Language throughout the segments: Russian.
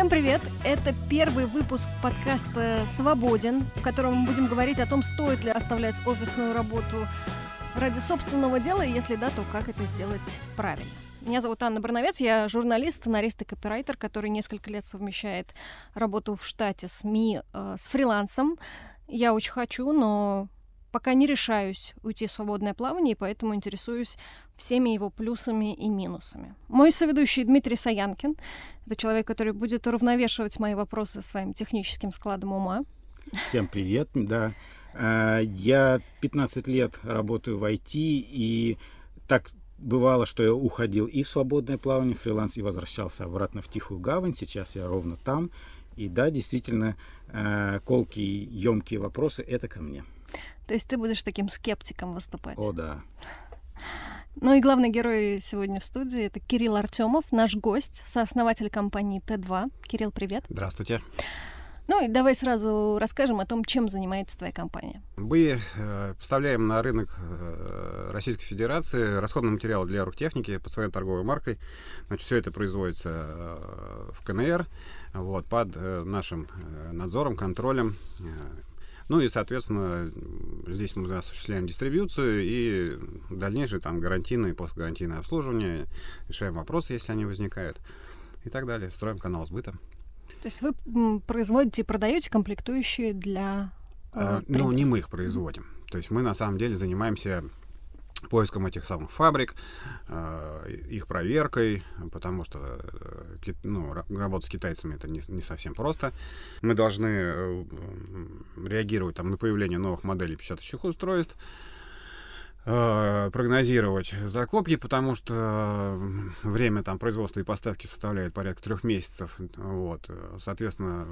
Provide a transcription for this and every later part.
Всем привет! Это первый выпуск подкаста «Свободен», в котором мы будем говорить о том, стоит ли оставлять офисную работу ради собственного дела, и если да, то как это сделать правильно. Меня зовут Анна Барновец, я журналист, сценарист и копирайтер, который несколько лет совмещает работу в штате СМИ э, с фрилансом. Я очень хочу, но пока не решаюсь уйти в свободное плавание, и поэтому интересуюсь всеми его плюсами и минусами. Мой соведущий Дмитрий Саянкин — это человек, который будет уравновешивать мои вопросы своим техническим складом ума. Всем привет, да. А, я 15 лет работаю в IT, и так бывало, что я уходил и в свободное плавание, фриланс, и возвращался обратно в Тихую Гавань. Сейчас я ровно там. И да, действительно, а, колкие, емкие вопросы — это ко мне. То есть ты будешь таким скептиком выступать? О, да. Ну и главный герой сегодня в студии это Кирилл Артемов, наш гость, сооснователь компании Т2. Кирилл, привет. Здравствуйте. Ну и давай сразу расскажем о том, чем занимается твоя компания. Мы э, поставляем на рынок э, Российской Федерации расходные материалы для оргтехники под своей торговой маркой. Значит, все это производится э, в КНР вот, под э, нашим э, надзором, контролем. Э, ну и, соответственно, здесь мы осуществляем дистрибьюцию и дальнейшее там гарантийное и постгарантийное обслуживание, решаем вопросы, если они возникают и так далее. Строим канал сбыта. То есть вы производите и продаете комплектующие для... Э, ну, не мы их производим. То есть мы на самом деле занимаемся поиском этих самых фабрик, э, их проверкой, потому что э, ну, работать с китайцами это не, не совсем просто. Мы должны э, реагировать там, на появление новых моделей печатающих устройств, прогнозировать закупки, потому что время там производства и поставки составляет порядка трех месяцев. Вот. Соответственно,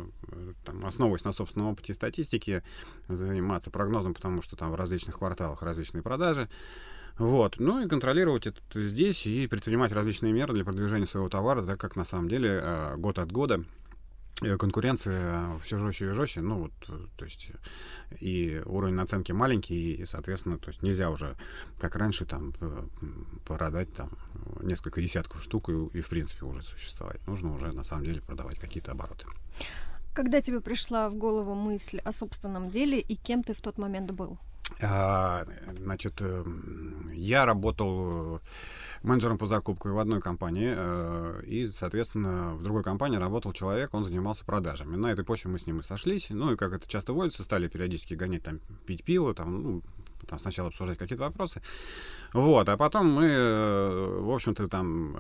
там, основываясь на собственном опыте и статистике, заниматься прогнозом, потому что там в различных кварталах различные продажи. Вот. Ну и контролировать это здесь и предпринимать различные меры для продвижения своего товара, так как на самом деле э, год от года э, конкуренция все жестче и жестче, ну вот, э, то есть и уровень наценки маленький, и, соответственно, то есть нельзя уже, как раньше, там, продать там несколько десятков штук и, и в принципе уже существовать. Нужно уже, на самом деле, продавать какие-то обороты. Когда тебе пришла в голову мысль о собственном деле и кем ты в тот момент был? А, значит, эм, я работал э, менеджером по закупкам в одной компании, э, и, соответственно, в другой компании работал человек, он занимался продажами. На этой почве мы с ним и сошлись, ну и, как это часто водится, стали периодически гонять там, пить пиво, там, ну, там сначала обсуждать какие-то вопросы. Вот, а потом мы, э, в общем-то, там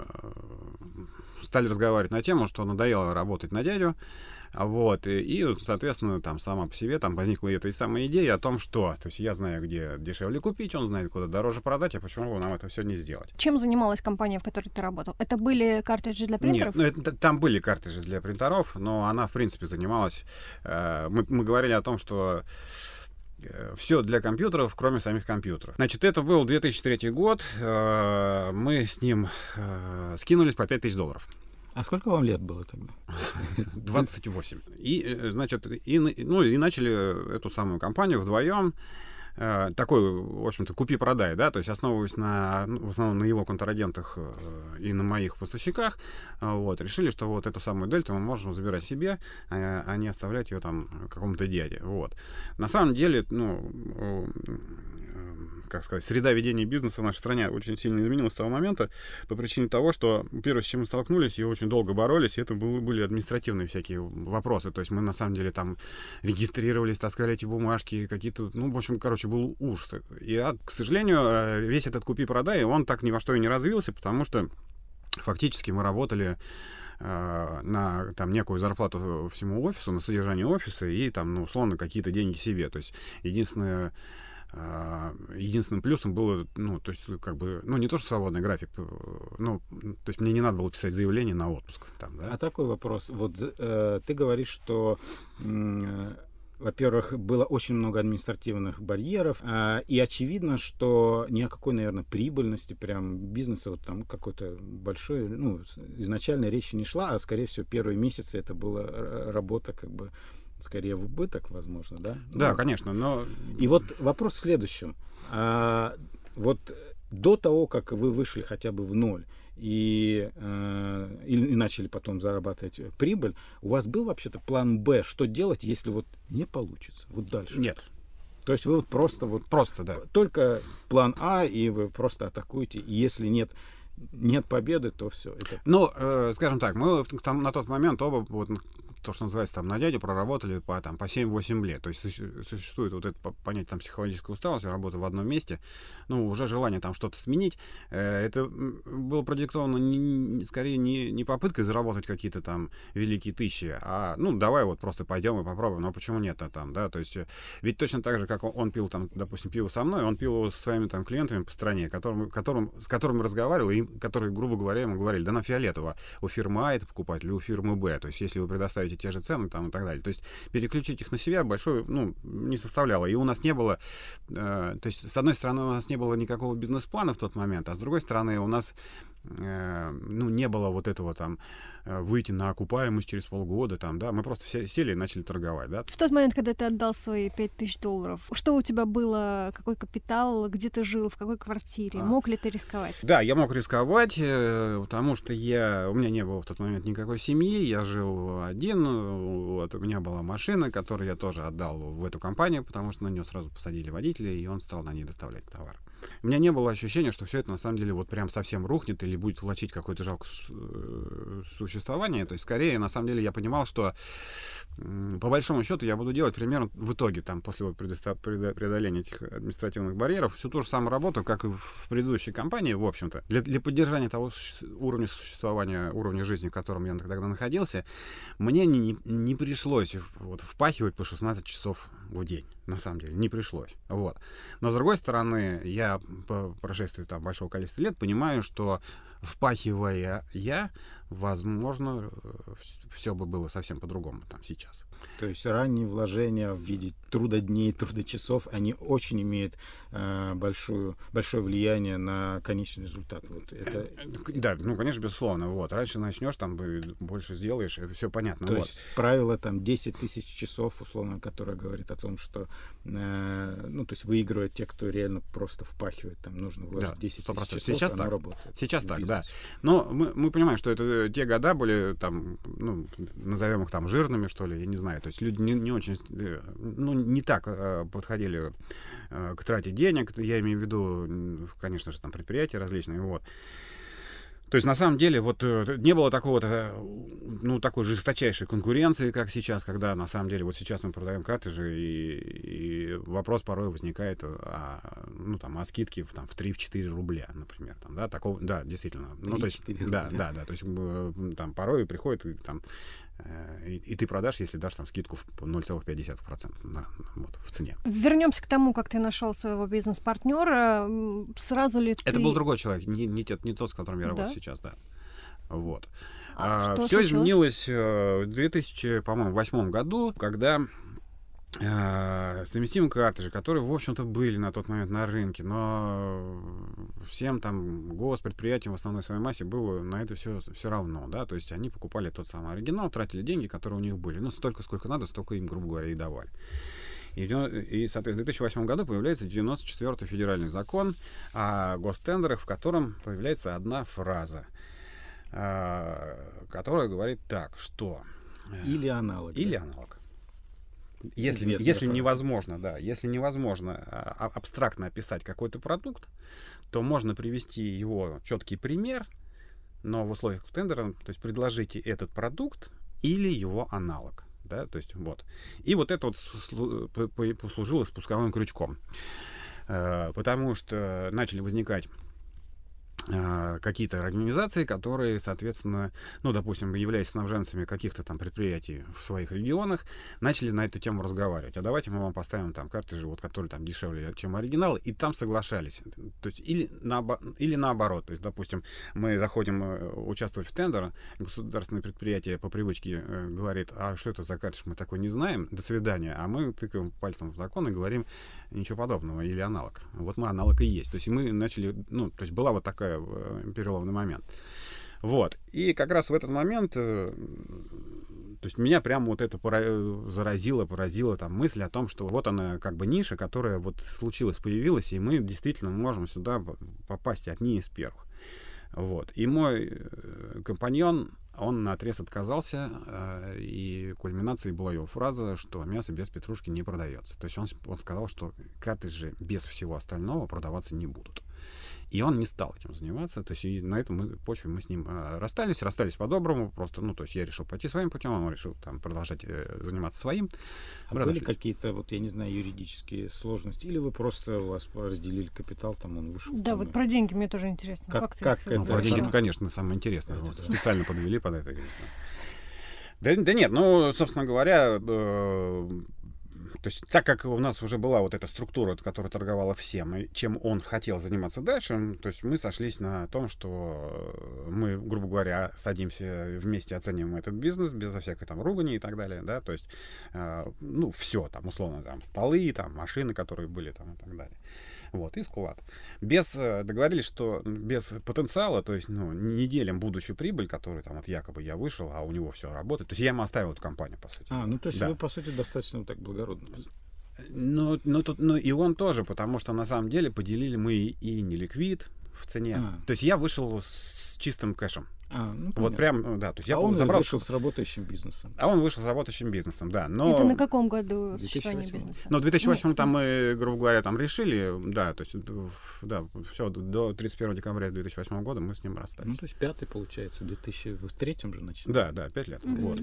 стали разговаривать на тему, что надоело работать на дядю, вот, и, и, соответственно, там сама по себе там возникла эта самая идея о том, что, то есть я знаю, где дешевле купить, он знает, куда дороже продать, а почему бы нам это все не сделать. Чем занималась компания, в которой ты работал? Это были картриджи для принтеров? Нет, ну, это, там были картриджи для принтеров, но она, в принципе, занималась... Э, мы, мы говорили о том, что э, все для компьютеров, кроме самих компьютеров. Значит, это был 2003 год. Э, мы с ним э, скинулись по 5000 долларов. А сколько вам лет было тогда? 28. И, э, значит, и, ну, и начали эту самую компанию вдвоем э, такой, в общем-то, купи-продай, да, то есть основываясь на, ну, в основном на его контрагентах э, и на моих поставщиках, вот, решили, что вот эту самую дельту мы можем забирать себе, а не оставлять ее там какому-то дяде, вот. На самом деле, ну, как сказать, среда ведения бизнеса в нашей стране очень сильно изменилась с того момента по причине того, что первое, с чем мы столкнулись, и очень долго боролись, это был, были административные всякие вопросы. То есть мы на самом деле там регистрировались, таскали эти бумажки, какие-то, ну, в общем, короче, был ужас. И, а, к сожалению, э, весь этот купи-продай, он так ни во что и не развился, потому что фактически мы работали э, на там некую зарплату всему офису, на содержание офиса и там, ну, условно, какие-то деньги себе. То есть единственное единственным плюсом было, ну, то есть, как бы, ну, не то, что свободный график, э, ну, то есть мне не надо было писать заявление на отпуск. Там, да? А такой вопрос. Вот э, ты говоришь, что э, во-первых, было очень много административных барьеров, э, и очевидно, что ни о какой, наверное, прибыльности прям бизнеса вот там какой-то большой, ну, изначально речи не шла, а, скорее всего, первые месяцы это была работа как бы скорее в убыток, возможно, да? Да, ну, конечно, но... И вот вопрос в следующем. А, вот до того, как вы вышли хотя бы в ноль и, э, и, и начали потом зарабатывать прибыль, у вас был вообще-то план Б, что делать, если вот не получится, вот дальше? Нет. То есть вы вот просто вот просто да только план А и вы просто атакуете, и если нет нет победы, то все. Это... Ну, э, скажем так, мы там, на тот момент оба вот то, что называется, там, на дядю проработали по, там, по 7-8 лет. То есть существует вот это понятие там, психологической усталости, работы в одном месте, ну, уже желание там что-то сменить. Э, это было продиктовано не, скорее не, не попыткой заработать какие-то там великие тысячи, а, ну, давай вот просто пойдем и попробуем. Но почему нет а там, да? То есть э, ведь точно так же, как он, пил там, допустим, пиво со мной, он пил его со своими там клиентами по стране, которым, которым, с которыми разговаривал, и которые, грубо говоря, ему говорили, да на фиолетово, у фирмы А это покупать или у фирмы Б. То есть если вы предоставите ставите те же цены там и так далее. То есть переключить их на себя большой, ну, не составляло. И у нас не было, э, то есть с одной стороны у нас не было никакого бизнес-плана в тот момент, а с другой стороны у нас ну, не было вот этого там э, выйти на окупаемость через полгода, там, да, мы просто все сели и начали торговать, да. В тот момент, когда ты отдал свои 5000 долларов, что у тебя было, какой капитал, где ты жил, в какой квартире, а. мог ли ты рисковать? Да, я мог рисковать, э, потому что я, у меня не было в тот момент никакой семьи, я жил один, вот, у меня была машина, которую я тоже отдал в эту компанию, потому что на нее сразу посадили водителя, и он стал на ней доставлять товар. У меня не было ощущения, что все это на самом деле вот прям совсем рухнет или будет влачить какое-то жалкое э, существование. То есть, скорее, на самом деле, я понимал, что по большому счету я буду делать примерно в итоге, там, после вот преодоления этих административных барьеров, всю ту же самую работу, как и в предыдущей компании, в общем-то. Для, для поддержания того уровня существования, уровня жизни, в котором я тогда находился, мне не, не, пришлось вот, впахивать по 16 часов в день на самом деле, не пришлось. Вот. Но, с другой стороны, я по прошествии там, большого количества лет понимаю, что впахивая я, возможно, э, все бы было совсем по-другому там сейчас. То есть ранние вложения в виде трудодней, трудочасов, они очень имеют э, большую, большое влияние на конечный результат. Вот это... Э, да, ну, конечно, безусловно. Вот. Раньше начнешь, там больше сделаешь, это все понятно. То вот. есть правило там 10 тысяч часов, условно, которое говорит о том, что э, ну, то есть выигрывают те, кто реально просто впахивает. Там нужно вложить да, 10 тысяч часов, Сейчас так. работает. Сейчас так, да. Но мы, мы понимаем, что это те года были там, ну, назовем их там жирными, что ли, я не знаю. То есть люди не, не очень, э, ну, не так э, подходили э, к трате денег. Я имею в виду, конечно же, там предприятия различные, вот. То есть, на самом деле, вот э, не было такого, ну, такой жесточайшей конкуренции, как сейчас, когда, на самом деле, вот сейчас мы продаем картриджи, и, и вопрос порой возникает, а, ну, там, о скидке в, там, в 3-4 рубля, например, там, да, такого, да, действительно. Ну, то есть, да, да, да, то есть, там, порой приходит, там, Э, и, и ты продашь, если дашь там скидку в 0,5% на, вот, в цене. Вернемся к тому, как ты нашел своего бизнес-партнера. Сразу ли ты... Это был другой человек, не, не, тот, не тот, с которым я работаю да? сейчас, да. Вот. А, а, все изменилось э, в 2008 году, когда э, совместимые картриджи, которые, в общем-то, были на тот момент на рынке, но всем там госпредприятиям в основной своей массе было на это все, все равно, да, то есть они покупали тот самый оригинал, тратили деньги, которые у них были, ну, столько, сколько надо, столько им, грубо говоря, и давали. И, и соответственно, в 2008 году появляется 94-й федеральный закон о гостендерах, в котором появляется одна фраза, э, которая говорит так, что... Э, или аналог. Или аналог. Если, если невозможно, да, если невозможно а, абстрактно описать какой-то продукт, то можно привести его четкий пример, но в условиях тендера, то есть предложите этот продукт или его аналог. Да, то есть вот. И вот это вот послужило спусковым крючком. Э, потому что начали возникать а, какие-то организации, которые, соответственно, ну, допустим, являясь снабженцами каких-то там предприятий в своих регионах, начали на эту тему разговаривать. А давайте мы вам поставим там картриджи, вот, которые там дешевле, чем оригинал, и там соглашались. То есть или, на, или наоборот. То есть, допустим, мы заходим э, участвовать в тендер, государственное предприятие по привычке э, говорит, а что это за картридж, мы такой не знаем, до свидания. А мы тыкаем пальцем в закон и говорим, ничего подобного, или аналог. Вот мы аналог и есть. То есть мы начали, ну, то есть была вот такая э, переломный момент. Вот. И как раз в этот момент э, То есть меня прямо вот это пора- заразило, поразило там мысль о том, что вот она как бы ниша, которая вот случилась, появилась, и мы действительно можем сюда попасть одни из первых. Вот. И мой э, компаньон, он на отрез отказался, э, и кульминацией была его фраза, что мясо без петрушки не продается. То есть он, он сказал, что картриджи без всего остального продаваться не будут. И он не стал этим заниматься. То есть и на этом мы, почве мы с ним э, расстались, расстались по-доброму. Просто, ну, то есть я решил пойти своим путем, он решил там продолжать э, заниматься своим. А были какие-то, вот я не знаю, юридические сложности? Или вы просто у вас разделили капитал, там он вышел? Да, вот и... про деньги мне тоже интересно. Как, как, как ты это? Ну, про деньги, да. конечно, самое интересное. Это Вот, да. специально подвели под это. конечно. Да, да нет, ну, собственно говоря, э, то есть так как у нас уже была вот эта структура, которая торговала всем, и чем он хотел заниматься дальше, то есть мы сошлись на том, что мы, грубо говоря, садимся вместе, оцениваем этот бизнес безо всякой там ругани и так далее, да, то есть, э, ну, все там, условно, там, столы, там, машины, которые были там и так далее. Вот, и склад. Без, э, договорились, что без потенциала, то есть, ну, не делим будущую прибыль, которую там вот якобы я вышел, а у него все работает. То есть я ему оставил эту компанию, по сути. А, ну то есть Да. вы, по сути, достаточно так благородно. Ну, ну, тут, ну, и он тоже, потому что на самом деле поделили мы и не ликвид в цене. А. То есть я вышел с чистым кэшем. А, ну, Вот прям, ну, да, то есть я а он забрал... вышел с работающим бизнесом. А он вышел с работающим бизнесом, да. Но... Это на каком году существования 2008. бизнеса? Ну, в 2008 там мы, грубо говоря, там решили, да, то есть, да, все, до 31 декабря 2008 года мы с ним Ну, расстались. то есть пятый, получается, в 2003 же начали. Да, да, 5 лет. Мгм. Вот.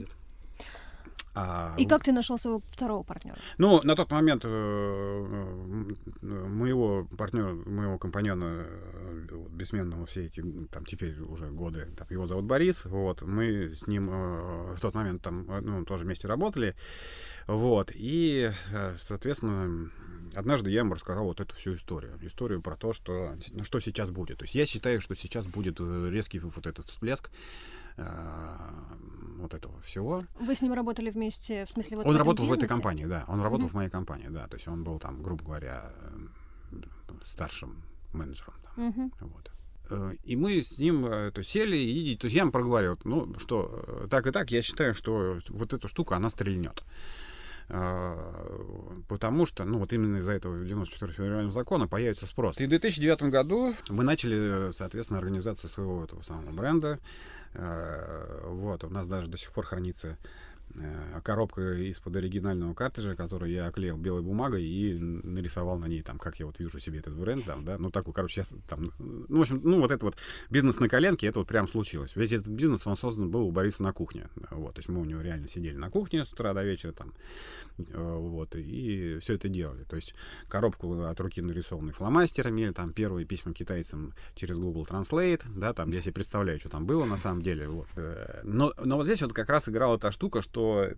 А, И как ты нашел своего второго партнера? Ну, на тот момент э, моего партнера, моего компаньона э, вот, бессменного все эти, там, теперь уже годы, там, его зовут Борис, вот, мы с ним э, в тот момент там, ну, тоже вместе работали, вот, и, соответственно, однажды я ему рассказал вот эту всю историю, историю про то, что, ну, что сейчас будет. То есть я считаю, что сейчас будет резкий вот этот всплеск вот этого всего. Вы с ним работали вместе, в смысле, вот в Он этом работал в этой бизнесе? компании, да. Он работал Мгм. в моей компании, да. То есть он был там, грубо говоря, э, старшим менеджером. там. Мгм. Вот. Э, И мы с ним э, то сели, и то есть я ему проговорил, ну что, э, так и так, я считаю, что вот эта штука, она стрельнет. Э, Потому что, ну вот именно из-за этого 94 федерального закона появится спрос. И в 2009 году мы начали, э, соответственно, организацию своего этого самого бренда. Э, Вот, у нас даже до сих пор хранится коробка из-под оригинального картриджа, который я оклеил белой бумагой и нарисовал на ней, там, как я вот вижу себе этот бренд, там, да, ну, такой, короче, я там, ну, в общем, ну, вот это вот бизнес на коленке, это вот прям случилось. Весь этот бизнес, он создан был у Бориса на кухне, вот, то есть мы у него реально сидели на кухне с утра до вечера, там, э, вот, и все это делали, то есть коробку от руки нарисованной фломастерами, там, первые письма китайцам через Google Translate, да, там, я себе представляю, что там было на самом деле, вот. Э, Но, но вот здесь вот как раз играла та штука, что э,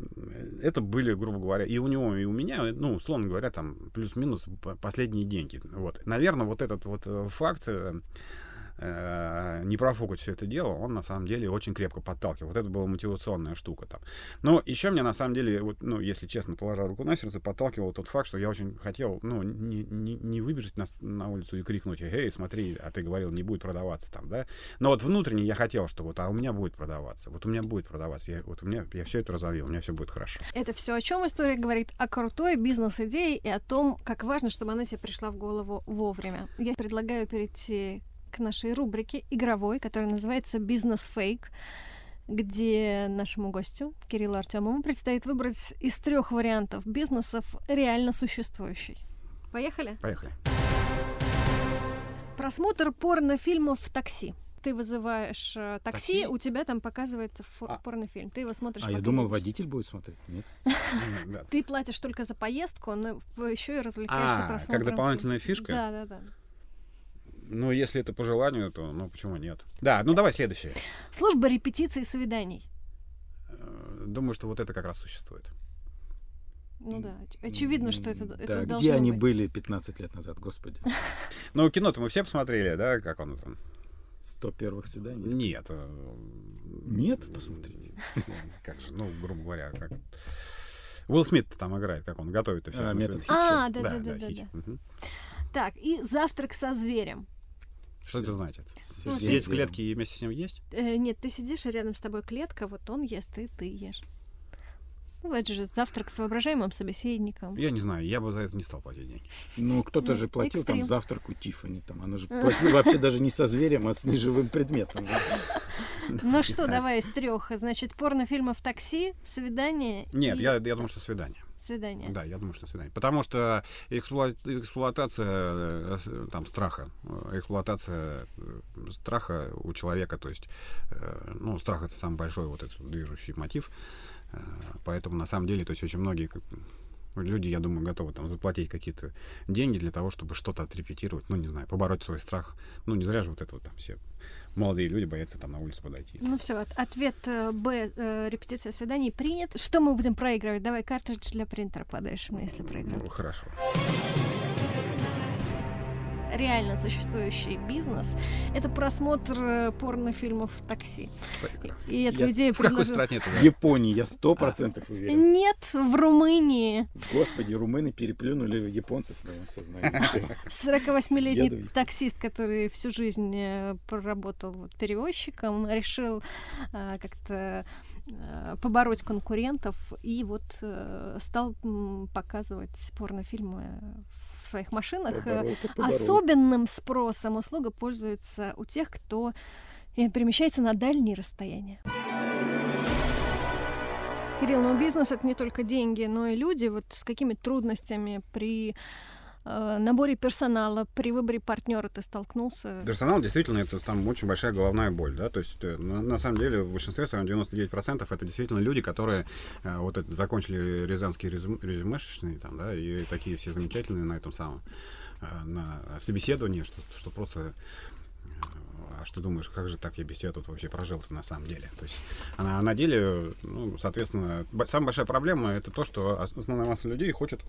это были, грубо говоря, и у него, и у меня, э, ну, условно говоря, там, плюс-минус последние деньги, вот. Наверное, вот этот вот э, факт э, не профукать все это дело, он на самом деле очень крепко подталкивал. Вот это была мотивационная штука там. Но еще мне на самом деле, вот, ну, если честно, положа руку на сердце, подталкивал тот факт, что я очень хотел, ну, не, не, не выбежать на, на улицу и крикнуть, эй, смотри, а ты говорил, не будет продаваться там, да? Но вот внутренне я хотел, что вот, а у меня будет продаваться, вот у меня будет продаваться, я, вот у меня, я все это разовью, у меня все будет хорошо. Это все о чем история говорит? О крутой бизнес-идее и о том, как важно, чтобы она тебе пришла в голову вовремя. Я предлагаю перейти к нашей рубрике игровой, которая называется «Бизнес-фейк», где нашему гостю, Кириллу Артемову, предстоит выбрать из трех вариантов бизнесов реально существующий. Поехали? Поехали. Просмотр порнофильмов в такси. Ты вызываешь э, такси, Такси? у тебя там показывает фо- А. порнофильм. Ты его смотришь. А я думал, едешь. водитель будет смотреть. Нет? Ты платишь только за поездку, но еще и развлекаешься А, просмотром. как дополнительная фишка? Да, да, да. Ну, если это по желанию, то, ну, почему нет? Да, ну, давай следующее. Служба репетиций и свиданий. Э, Думаю, что вот это как раз существует. Ну да, оч- очевидно, что это, Да, это где должно они быть. были 15 лет назад, господи? Ну, кино-то мы все посмотрели, да, как он там? 100 первых свиданий? Нет. э, Нет? Посмотрите. Как же, ну, грубо говоря, как... Уилл Смит там играет, как он готовит и все. А, метод А, Хитча. да, да, да, да, да. Так, и завтрак со зверем. Что это значит? Ну, Сидеть в клетке и вместе с ним есть? Э, нет, ты сидишь, а рядом с тобой клетка, вот он ест, и ты ешь. Ну, это же завтрак с воображаемым собеседником. Я не знаю, я бы за это не стал платить деньги. Ну, кто-то Ну, же платил там экстрим. завтраку Тиффани, там, она же платила вообще даже не со зверем, а с неживым предметом. Ну что, давай из трех. Значит, порнофильмы в такси, свидание. Нет, я думаю, что свидание. Свидание. Да, я думаю, что свидание. Потому что эксплуа- эксплуатация э, с- там, страха, э, эксплуатация э, страха у человека, то есть, э, ну, страх это самый большой вот этот движущий мотив. Э, Поэтому на самом деле, то есть очень многие люди, я думаю, готовы там заплатить какие-то деньги для того, чтобы что-то отрепетировать, ну, не знаю, побороть свой страх. Ну, не зря же вот это вот там все молодые люди боятся там на улицу подойти. Ну все, ответ э, Б, э, репетиция свиданий принят. Что мы будем проигрывать? Давай картридж для принтера подаришь мне, если проиграем. Ну, хорошо. Реально существующий бизнес — это просмотр э, порнофильмов в такси. Прекрасно. И эту Я- идею В какой предложил... стране это? В Японии я сто процентов уверен. Нет, в Румынии Господи, румыны переплюнули японцев в моем сознании. Всё. 48-летний Еду. таксист, который всю жизнь э, проработал вот перевозчиком, решил э, как-то побороть конкурентов и вот стал показывать порнофильмы в своих машинах. Э, Поборол, так поборол. Особенным спросом услуга пользуется у тех, кто э, перемещается на дальние расстояния. Кирилл, ну бизнес это не только деньги, но и люди. Вот с какими трудностями при э, наборе персонала, при выборе партнера ты столкнулся? Персонал действительно это там очень большая головная боль, да, то есть э, на, на самом деле в большинстве своем 99% это действительно люди, которые э, вот это, закончили рязанские резюм, резюмешечные там, да, и такие все замечательные на этом самом, э, на собеседовании, что, что просто э, а что думаешь, как же так я без тебя тут вообще прожил на самом деле? То есть, а на, деле, ну, соответственно, самая большая проблема это то, что ос- основная масса людей хочет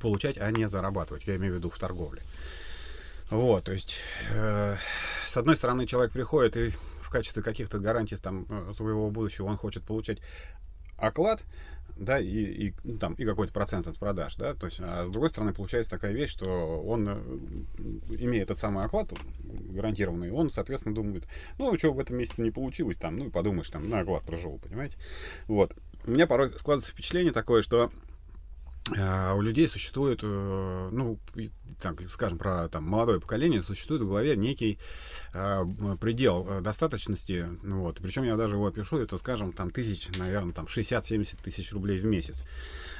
получать, а не зарабатывать. Я имею в виду в торговле. Вот, то есть, э, с одной стороны, человек приходит и в качестве каких-то гарантий там, э, своего будущего он хочет получать оклад, да, и, и, ну, там, и какой-то процент от продаж, да, то есть, а с другой стороны, получается такая вещь, что он, э, имея этот самый оклад гарантированный, он, соответственно, думает, ну, что в этом месяце не получилось, там, ну, и подумаешь, там, на оклад проживу, понимаете, вот. У меня порой складывается впечатление такое, что а, у людей существует, э, ну, так, скажем, про там, молодое поколение, существует в голове некий а, м, предел э, достаточности, ну, вот, причем я даже его опишу, это, скажем, там, тысяч, наверное, там, 60-70 тысяч рублей в месяц.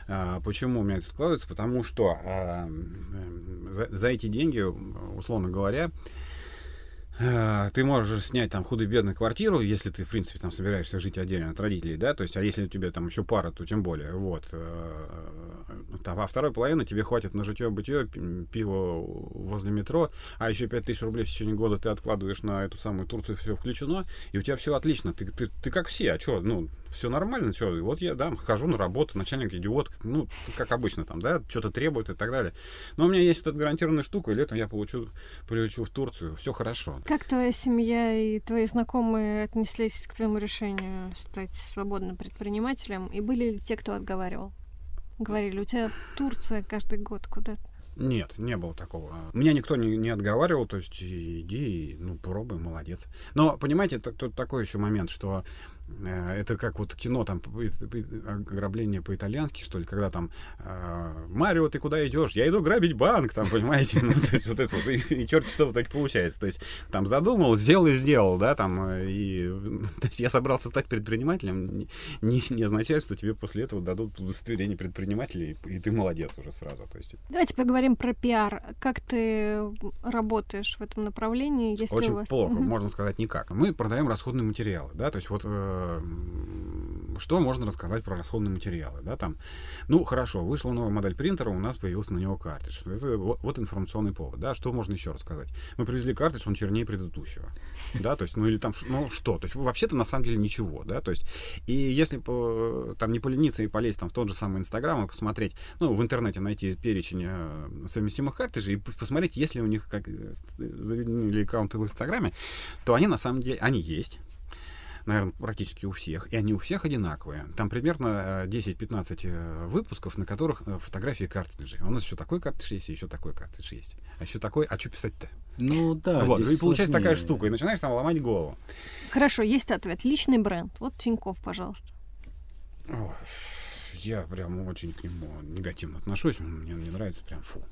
А, почему у меня это складывается? Потому что а, м, за, за эти деньги, условно говоря, а, ты можешь снять там худо-бедно квартиру, если ты, в принципе, там собираешься жить отдельно от родителей, да, то есть, а если у тебя там еще пара, то тем более, вот. э, Там, а второй половины тебе хватит на житье-бытие, пи- пиво возле метро, а еще 5000 рублей в течение года ты откладываешь на эту самую Турцию, все включено, и у тебя все отлично. Ты, ты, ты как все, а что, ну, все нормально, что, вот я, да, хожу на работу, начальник идиот, ну, как обычно там, да, что-то требует и так далее. Но у меня есть вот эта гарантированная штука, и летом я получу, полечу в Турцию, все хорошо. Как твоя семья и твои знакомые отнеслись к твоему решению стать свободным предпринимателем? И были ли те, кто отговаривал? Говорили, у тебя Турция каждый год куда Нет, не было такого. Меня никто не, не отговаривал, то есть иди, ну, пробуй, молодец. Но, понимаете, тут такой еще момент, что это как вот кино, там, ограбление по-итальянски, что ли, когда там э, «Марио, ты куда идешь? Я иду грабить банк», там, понимаете? Ну, то есть вот это вот, и, и черт что так получается. То есть там задумал, сделал и сделал, да, там, э, и то есть я собрался стать предпринимателем, не, не, означает, что тебе после этого дадут удостоверение предпринимателя, и, и ты молодец уже сразу. То есть Давайте поговорим про пиар. Как ты работаешь в этом направлении? Если Очень у вас... плохо, можно сказать, никак. Мы продаем расходные материалы, да, то есть вот э, что можно рассказать про расходные материалы, да, там, ну, хорошо, вышла новая модель принтера, у нас появился на него картридж. Это вот, вот информационный повод, да, что можно еще рассказать? Мы привезли картридж, он чернее предыдущего, да, то есть, ну, или там, ну, что, то есть, вообще-то, на самом деле, ничего, да, то есть, и если по- там не полениться и полезть там в тот же самый Инстаграм и посмотреть, ну, в интернете найти перечень э, совместимых картриджей и посмотреть, есть ли у них как э, заведены ли аккаунты в Инстаграме, то они на самом деле, они есть, наверное, практически у всех, и они у всех одинаковые. Там примерно э, 10-15 э, выпусков, на которых э, фотографии картриджей. У нас еще такой картридж есть, и еще такой картридж есть. А еще такой, а что писать-то? Ну да, вот, здесь и получается такая сложнее. штука, и начинаешь там ломать голову. Хорошо, есть ответ. Личный бренд. Вот Тиньков, пожалуйста. Ой. я прям очень к нему негативно отношусь, мне не нравится прям фу.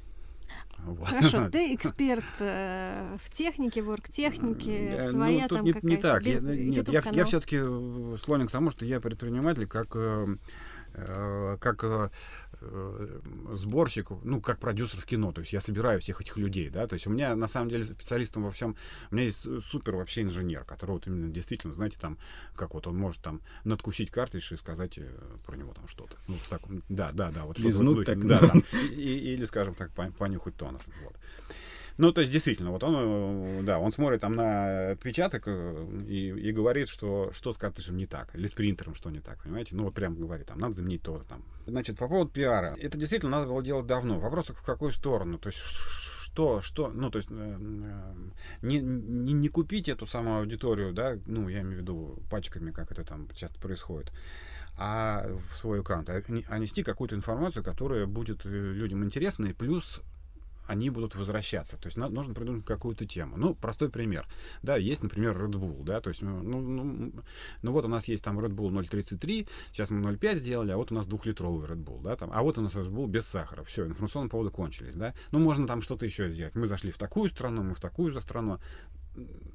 Вот. Хорошо, ты эксперт э, в технике, в оргтехнике, ну, своя ну, там не, какая-то. Не так, я, нет, я, я все-таки склонен к тому, что я предприниматель, как э, Э, как э, э, сборщик, ну, как продюсер в кино. То есть я собираю всех этих людей, да. То есть у меня, на самом деле, специалистом во всем, у меня есть супер вообще инженер, который вот именно действительно, знаете, там, как вот он может там надкусить картридж и сказать про него там что-то. Ну, в таком, да, да, да, вот. Вот, так, да, и, или, скажем так, понюхать тонер. Вот. Ну, то есть, действительно, вот он, э, да, он смотрит там на отпечаток э, и, и говорит, что что с картриджем не так, или с принтером что не так, понимаете? Ну, вот прям говорит, там, надо заменить то-то там. Значит, по поводу пиара. Это действительно надо было делать давно. Вопрос в какую сторону. То есть, что, что, ну, то есть, э, не, не, не купить эту самую аудиторию, да, ну, я имею в виду пачками, как это там часто происходит, а в свой аккаунт, а, а нести какую-то информацию, которая будет людям интересна, и плюс они будут возвращаться. То есть надо, нужно придумать какую-то тему. Ну, простой пример. Да, есть, например, Red Bull, да, то есть, ну, ну, ну вот у нас есть там Red Bull 0.33, сейчас мы 0.5 сделали, а вот у нас двухлитровый Red Bull, да, там, а вот у нас Red Bull без сахара. Все, информационные поводы кончились, да. Ну, можно там что-то еще сделать. Мы зашли в такую страну, мы в такую за страну.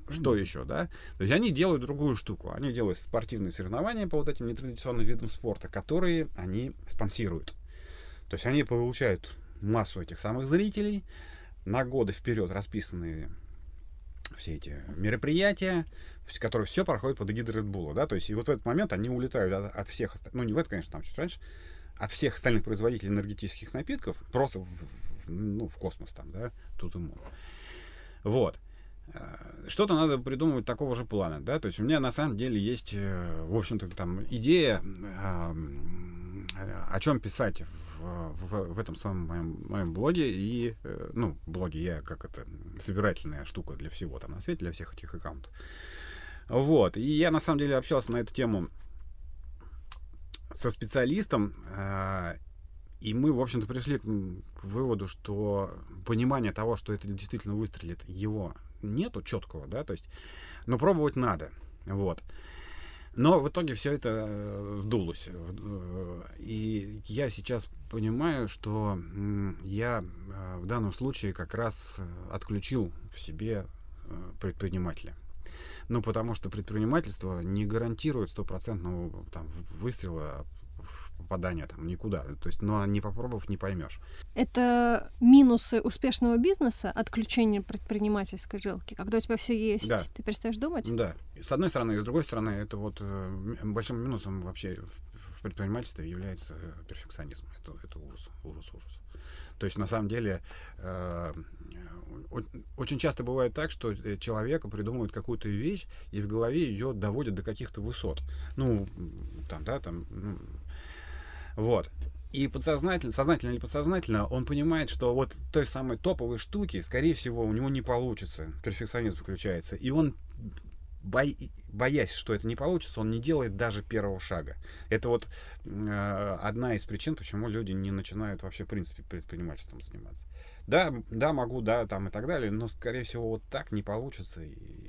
Что еще, да? То есть они делают другую штуку. Они делают спортивные соревнования по вот этим нетрадиционным видам спорта, которые они спонсируют. То есть они получают массу этих самых зрителей, на годы вперед расписанные все эти мероприятия, которые все проходят под эгидой Bull, да, то есть и вот в этот момент они улетают от, от всех, ну не в этот, конечно, там чуть раньше, от всех остальных производителей энергетических напитков просто в, в, ну, в космос там, да, the moon. Вот. Э, что-то надо придумывать такого же плана, да, то есть у меня на самом деле есть, э, в общем-то, там идея, о чем писать в, в, в этом самом моем, моем блоге. И, э, ну, блоге я как это, собирательная штука для всего там на свете, для всех этих аккаунтов. Вот. И я, на самом деле, общался на эту тему со специалистом, э, и мы, в общем-то, пришли к выводу, что понимание того, что это действительно выстрелит, его нету четкого, да, то есть, но пробовать надо, вот. Но в итоге все это э, сдулось. Э, и я сейчас понимаю, что я э, в данном случае как раз отключил в себе предпринимателя. Ну, потому что предпринимательство не гарантирует стопроцентного там, выстрела попадания там никуда. То есть, но не попробовав, не поймешь. Это минусы успешного бизнеса, отключение предпринимательской жилки. Когда у тебя все есть, да. ты перестаешь думать? Да. С одной стороны, и с другой стороны, это вот э, большим минусом вообще в, в предпринимательстве является э, перфекционизм. Это, это ужас, ужас, ужас. То есть, на самом деле, э, очень часто бывает так, что э, человека придумывают какую-то вещь, и в голове ее доводят до каких-то высот. Ну, там, да, там, ну, вот. И подсознательно, сознательно или подсознательно, он понимает, что вот той самой топовой штуки, скорее всего, у него не получится. Перфекционизм включается. И он. Боясь, что это не получится, он не делает даже первого шага. Это вот э, одна из причин, почему люди не начинают вообще, в принципе, предпринимательством заниматься. Да, да, могу, да, там и так далее, но, скорее всего, вот так не получится.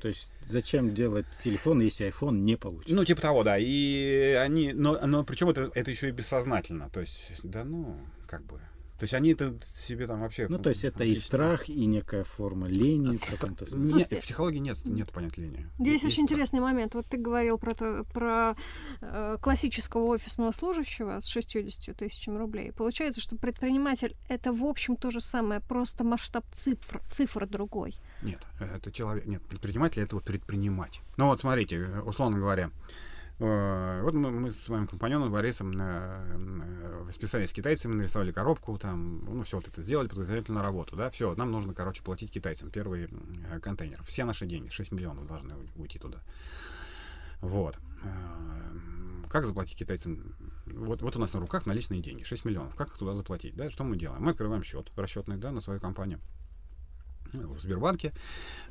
То есть зачем делать телефон, если iPhone не получится? Ну, типа того, да. И они, но, но причем это, это еще и бессознательно. То есть, да, ну, как бы. То есть они это себе там вообще... Ну, то есть это отлично. и страх, и некая форма лени в каком-то смысле. Нет, в психологии нет, нет понятия лени. Здесь есть очень страх. интересный момент. Вот ты говорил про, то, про э, классического офисного служащего с 60 тысячами рублей. Получается, что предприниматель — это, в общем, то же самое, просто масштаб цифр, цифр другой. Нет, это человек... Нет, предприниматель — это вот предпринимать. Ну вот смотрите, условно говоря, Э, вот мы, мы с моим компаньоном Борисом э, списались с китайцами, нарисовали коробку, там, ну, все вот это сделали подготовительную работу, да, все, нам нужно, короче, платить китайцам первый э, контейнер. Все наши деньги, 6 миллионов должны уйти туда. Вот. Как заплатить китайцам? Вот, вот у нас на руках наличные деньги, 6 миллионов. Как их туда заплатить? Да? Что мы делаем? Мы открываем счет расчетный да, на свою компанию в Сбербанке.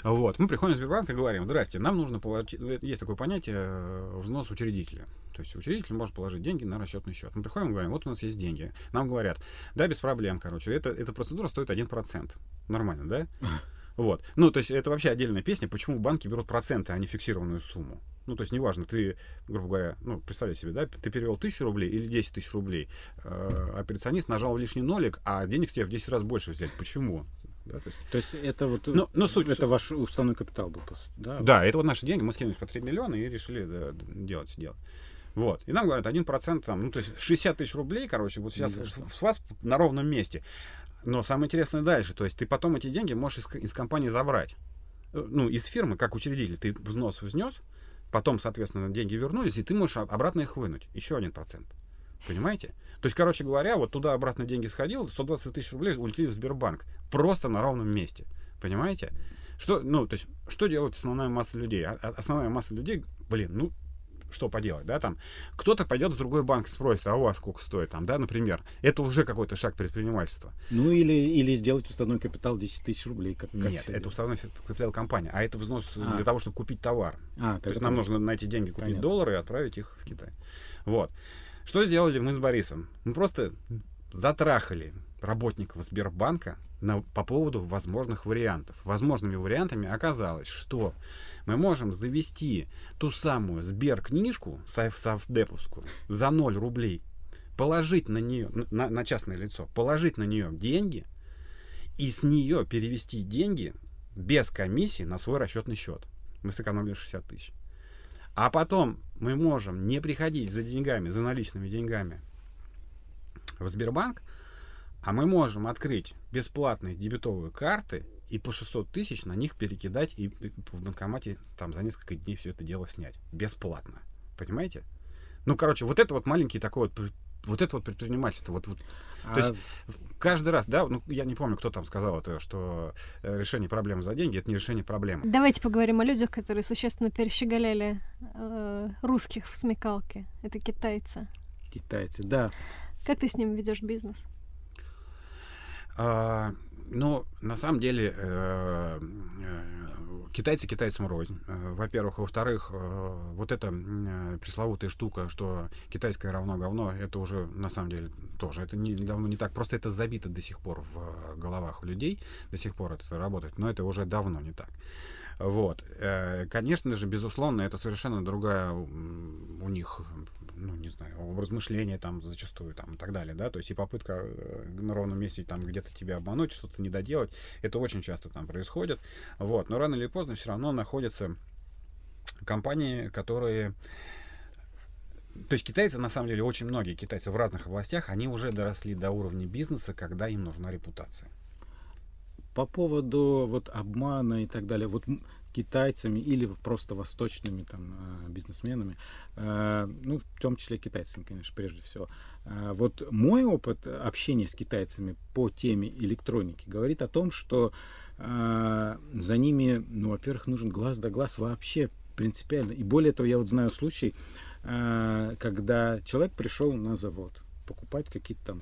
Вот. Мы приходим в Сбербанк и говорим, здрасте, нам нужно положить, есть такое понятие э, взнос учредителя. То есть учредитель может положить деньги на расчетный счет. Мы приходим и говорим, вот у нас есть деньги. Нам говорят, да, без проблем, короче, это, эта процедура стоит 1%. Нормально, да? Вот. Ну, то есть это вообще отдельная песня, почему банки берут проценты, а не фиксированную сумму. Ну, то есть неважно, ты, грубо говоря, ну, представляй себе, да, ты перевел тысячу рублей или 10 тысяч рублей, э, операционист нажал лишний нолик, а денег тебе в 10 раз больше взять. Почему? Да, то, есть, то есть это вот ну, ну, суть, это ваш уставной капитал был, да? Да, это вот наши деньги, мы скинулись по 3 миллиона и решили да, делать, сделать. Вот. И нам говорят, 1% там, ну, то есть 60 тысяч рублей, короче, вот сейчас с вас на ровном месте. Но самое интересное дальше, то есть ты потом эти деньги можешь из, из компании забрать. Э, ну, из фирмы, как учредитель, ты взнос внес, потом, соответственно, деньги вернулись, и ты можешь обратно их вынуть. Еще один процент. Понимаете? То есть, короче говоря, вот туда-обратно деньги сходил, 120 тысяч рублей улетели в Сбербанк. Просто на ровном месте. Понимаете? Что, ну, то есть, что делает основная масса людей? А, а основная масса людей, блин, ну, что поделать, да, там, кто-то пойдет в другой банк и спросит, а у вас сколько стоит, там, да, например, это уже какой-то шаг предпринимательства. Ну, или, или сделать уставной капитал 10 тысяч рублей. Как, как Нет, это уставной капитал компании, а это взнос а. для того, чтобы купить товар. А, то, есть нам нужно на эти деньги купить Понятно. доллары и отправить их в Китай. Вот. Что сделали мы с Борисом? Мы просто затрахали работников Сбербанка на, по поводу возможных вариантов. Возможными вариантами оказалось, что мы можем завести ту самую Сберкнижку, Совдеповскую, за 0 рублей, положить на нее, на, на частное лицо, положить на нее деньги и с нее перевести деньги без комиссии на свой расчетный счет. Мы сэкономили 60 тысяч. А потом мы можем не приходить за деньгами, за наличными деньгами в Сбербанк, а мы можем открыть бесплатные дебетовые карты и по 600 тысяч на них перекидать и в банкомате там за несколько дней все это дело снять. Бесплатно. Понимаете? Ну, короче, вот это вот маленький такой вот вот это вот предпринимательство. Вот, вот. А... То есть каждый раз, да, ну я не помню, кто там сказал это, что э, решение проблемы за деньги это не решение проблемы. Давайте поговорим о людях, которые существенно перещеголяли э, русских в смекалке. Это китайцы. Китайцы, да. Как ты с ними ведешь бизнес? А, ну, на самом деле, э, э, китайцы китайцам рознь. Э, во-первых. Во-вторых, вот эта пресловутая штука, что китайское равно говно, это уже на самом деле тоже. Это не, давно не так. Просто это забито до сих пор в головах людей. До сих пор это работает. Но это уже давно не так. Вот. Конечно же, безусловно, это совершенно другая у них ну, не знаю, образ мышления там зачастую там и так далее, да, то есть и попытка э, на ровном месте там где-то тебя обмануть, что-то не доделать, это очень часто там происходит, вот, но рано или поздно все равно находятся компании, которые то есть китайцы, на самом деле, очень многие китайцы в разных областях, они уже доросли до уровня бизнеса, когда им нужна репутация. По поводу вот обмана и так далее, вот китайцами или просто восточными там э, бизнесменами, э, ну, в том числе китайцами, конечно, прежде всего. Э, вот мой опыт общения с китайцами по теме электроники говорит о том, что за ними, ну, во-первых, нужен глаз да глаз вообще принципиально. И более того, я вот знаю случай, когда человек пришел на завод покупать какие-то там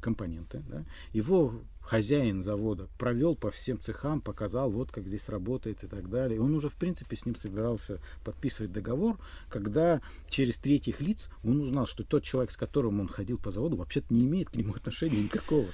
компоненты, да, его хозяин завода провел по всем цехам, показал, вот как здесь работает и так далее. Он уже, в принципе, с ним собирался подписывать договор, когда через третьих лиц он узнал, что тот человек, с которым он ходил по заводу, вообще-то не имеет к нему отношения никакого.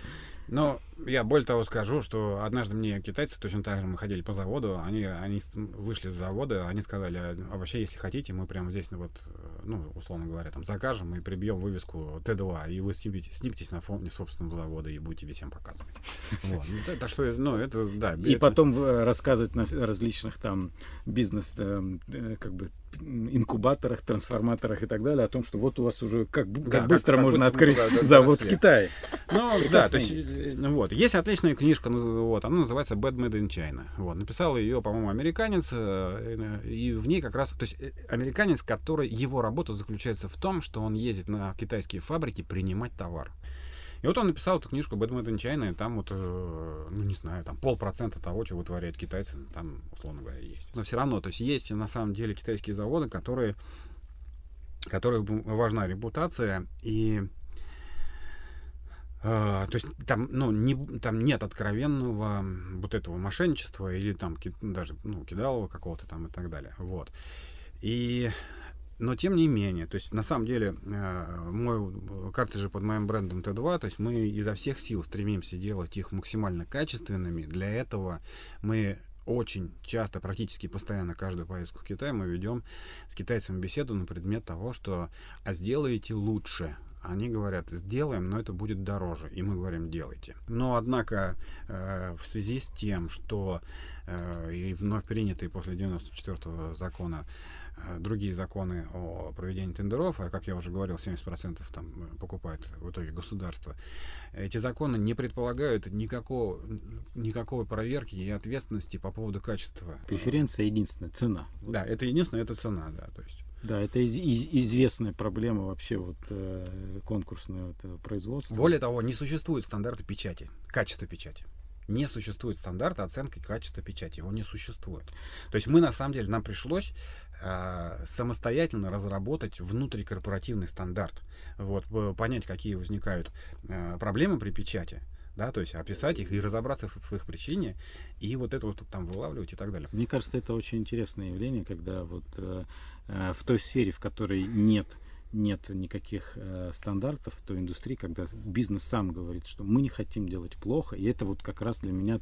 Но я более того скажу, что однажды мне китайцы, точно так же мы ходили по заводу, они, они вышли с завода, они сказали, а вообще, если хотите, мы прямо здесь, ну, вот, ну, условно говоря, там закажем и прибьем вывеску Т2, и вы снимете, сниметесь на фоне собственного завода и будете всем показывать. Вот. Ну, так что, ну, это, да. И потом э, рассказывать на различных там бизнес, эм, э, как бы, инкубаторах, трансформаторах и так далее, о том, что вот у вас уже как, как да, быстро как, можно как открыть да, да, завод в Китае. Ну, да, то есть, ну, вот. Есть отличная книжка, вот, она называется Bad Made in China. Вот, написал ее, по-моему, американец, э, и в ней как раз, то есть, э, американец, который, его работа заключается в том, что он ездит на китайские фабрики принимать товар. И вот он написал эту книжку Bad Made in China, и там вот, э, ну не знаю, там полпроцента того, чего вытворяют китайцы, там, условно говоря, есть. Но все равно, то есть есть на самом деле китайские заводы, которые, которые важна репутация, и то есть там, ну, не, там нет откровенного вот этого мошенничества или там даже ну, кидалого какого-то там и так далее. Вот. И Но тем не менее, то есть на самом деле э, мой картридж под моим брендом Т2, то есть мы изо всех сил стремимся делать их максимально качественными. Для этого мы очень часто, практически постоянно каждую поездку в Китай мы ведем с китайцами беседу на предмет того, что а сделаете лучше, они говорят, сделаем, но это будет дороже. И мы говорим, делайте. Но, однако, э, в связи с тем, что э, и вновь принятые после 94-го закона Э, другие законы о проведении тендеров, а как я уже говорил, 70% там э, покупает в итоге государство, эти законы не предполагают никакого, никакой проверки и ответственности по поводу качества. Преференция единственная, цена. Да, это единственное, это цена, да, то есть. Да, это из, из, известная проблема вообще вот э, конкурсного вот, производства. Более того, не существует стандарта печати, качества печати не существует стандарта оценки качества печати. Его не существует. То есть мы, на самом деле, нам пришлось э, самостоятельно разработать внутрикорпоративный стандарт. Вот, понять, какие возникают э, проблемы при печати. Да, то есть описать их и разобраться в, в их причине, и вот это вот там вылавливать и так далее. Мне кажется, это очень интересное явление, когда вот э, э в той сфере, в которой нет нет никаких э, стандартов в той индустрии, когда бизнес сам говорит, что мы не хотим делать плохо, и это вот как раз для меня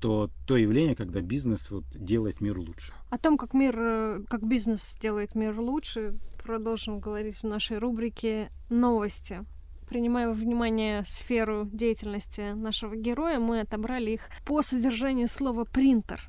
то, то явление, когда бизнес вот делает мир лучше. О том, как мир, э, как бизнес делает мир лучше, продолжим говорить в нашей рубрике «Новости». Принимая во внимание сферу деятельности нашего героя, мы отобрали их по содержанию слова «принтер».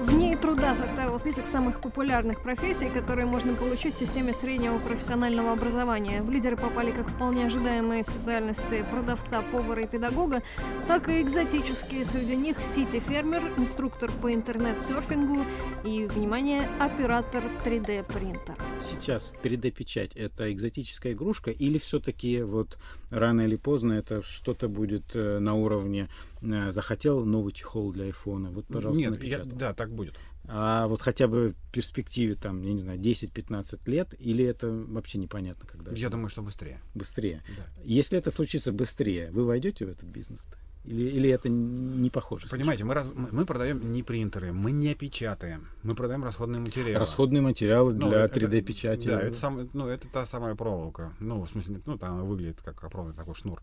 Вне труда составил список самых популярных профессий, которые можно получить в системе среднего профессионального образования. В лидеры попали как вполне ожидаемые специальности продавца, повара и педагога, так и экзотические. Среди них сити-фермер, инструктор по интернет-серфингу и, внимание, оператор 3D-принтера. Сейчас 3D-печать – это экзотическая игрушка или все-таки вот рано или поздно это что-то будет э, на уровне э, захотел новый чехол для айфона, вот, пожалуйста, Нет, я, да, так будет. А вот хотя бы в перспективе, там, я не знаю, 10-15 лет, или это вообще непонятно, когда? Я думаю, что быстрее. Быстрее. Да. Если это случится быстрее, вы войдете в этот бизнес? -то? Или, или это не похоже? Понимаете, мы, раз, мы продаем не принтеры, мы не печатаем, мы продаем расходные материалы. Расходные материалы ну, для 3D-печати. Да, это, сам, ну, это та самая проволока. Ну, в смысле, ну, там она выглядит как проволока, такой шнур.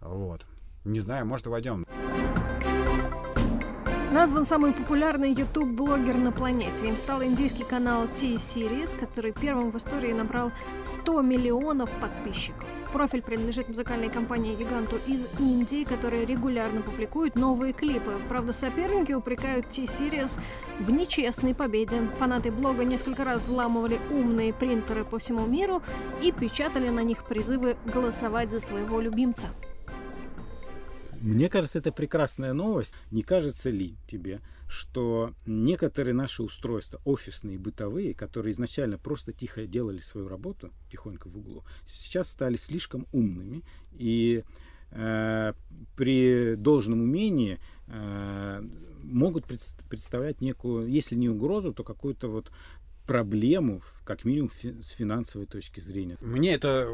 Вот. Не знаю, может, и войдем. Назван самый популярный YouTube-блогер на планете. Им стал индийский канал T-Series, который первым в истории набрал 100 миллионов подписчиков. Профиль принадлежит музыкальной компании-гиганту из Индии, которая регулярно публикует новые клипы. Правда, соперники упрекают T-Series в нечестной победе. Фанаты блога несколько раз взламывали умные принтеры по всему миру и печатали на них призывы голосовать за своего любимца. Мне кажется, это прекрасная новость. Не кажется ли тебе, что некоторые наши устройства, офисные, бытовые, которые изначально просто тихо делали свою работу, тихонько в углу, сейчас стали слишком умными и э, при должном умении э, могут представлять некую, если не угрозу, то какую-то вот проблему, как минимум с финансовой точки зрения. Мне это,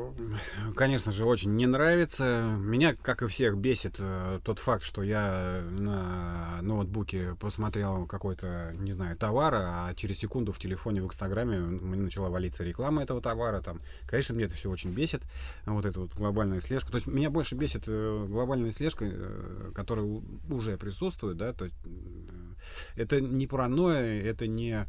конечно же, очень не нравится. Меня, как и всех, бесит э, тот факт, что я на ноутбуке посмотрел какой-то, не знаю, товар, а через секунду в телефоне в Инстаграме мне начала валиться реклама этого товара. Там. Конечно, мне это все очень бесит, вот эта вот глобальная слежка. То есть меня больше бесит э, глобальная слежка, э, которая уже присутствует, да, то есть это не паранойя, это не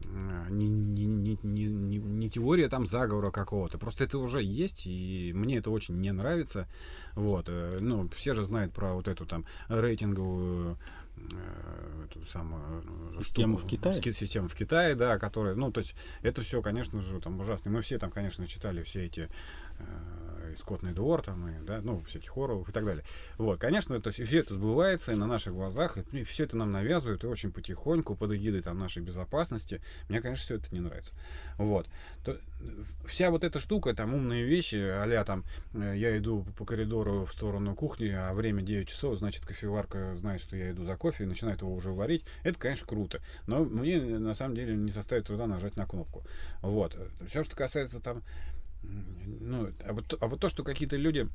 не, не, не, не, не, теория там заговора какого-то. Просто это уже есть, и мне это очень не нравится. Вот. Э, ну, все же знают про вот эту там рейтинговую э, эту самую э, систему штуку, в Китае. Систему в Китае, да, которая, ну, то есть это все, конечно же, там ужасно. Мы все там, конечно, читали все эти скотный двор, там, и, да, ну, всяких Орлов и так далее. Вот, конечно, то есть все это сбывается и на наших глазах, и, все это нам навязывают, и очень потихоньку, под эгидой там нашей безопасности. Мне, конечно, все это не нравится. Вот. То, вся вот эта штука, там, умные вещи, а там, э, я иду по коридору в сторону кухни, а время 9 часов, значит, кофеварка знает, что я иду за кофе и начинает его уже варить. Это, конечно, круто. Но мне, на самом деле, не составит труда нажать на кнопку. Вот. Все, что касается там ну, а вот, а вот то, что какие-то люди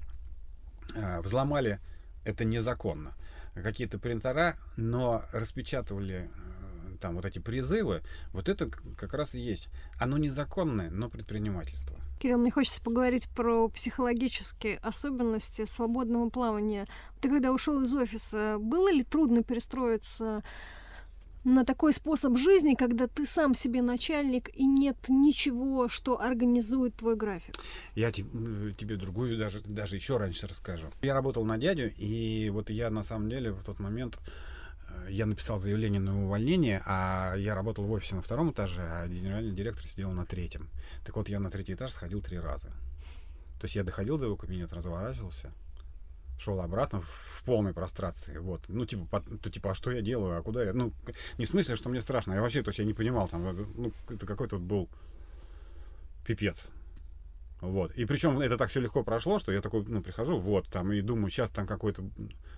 а, взломали, это незаконно. Какие-то принтера, но распечатывали там вот эти призывы, вот это как раз и есть. Оно незаконное, но предпринимательство. Кирилл, мне хочется поговорить про психологические особенности свободного плавания. Ты когда ушел из офиса, было ли трудно перестроиться на такой способ жизни, когда ты сам себе начальник и нет ничего, что организует твой график? Я тебе другую даже, даже еще раньше расскажу. Я работал на дядю, и вот я на самом деле в тот момент э, я написал заявление на увольнение, а я работал в офисе на втором этаже, а генеральный директор сидел на третьем. Так вот, я на третий этаж сходил три раза. То есть я доходил до его кабинета, разворачивался, шел обратно в полной прострации. Вот. Ну, типа, по, то, типа, а что я делаю, а куда я? Ну, не в смысле, что мне страшно. Я вообще, то есть я не понимал, там, ну, это какой-то вот был пипец. Вот. И причем это так все легко прошло, что я такой, ну, прихожу, вот, там, и думаю, сейчас там какой-то,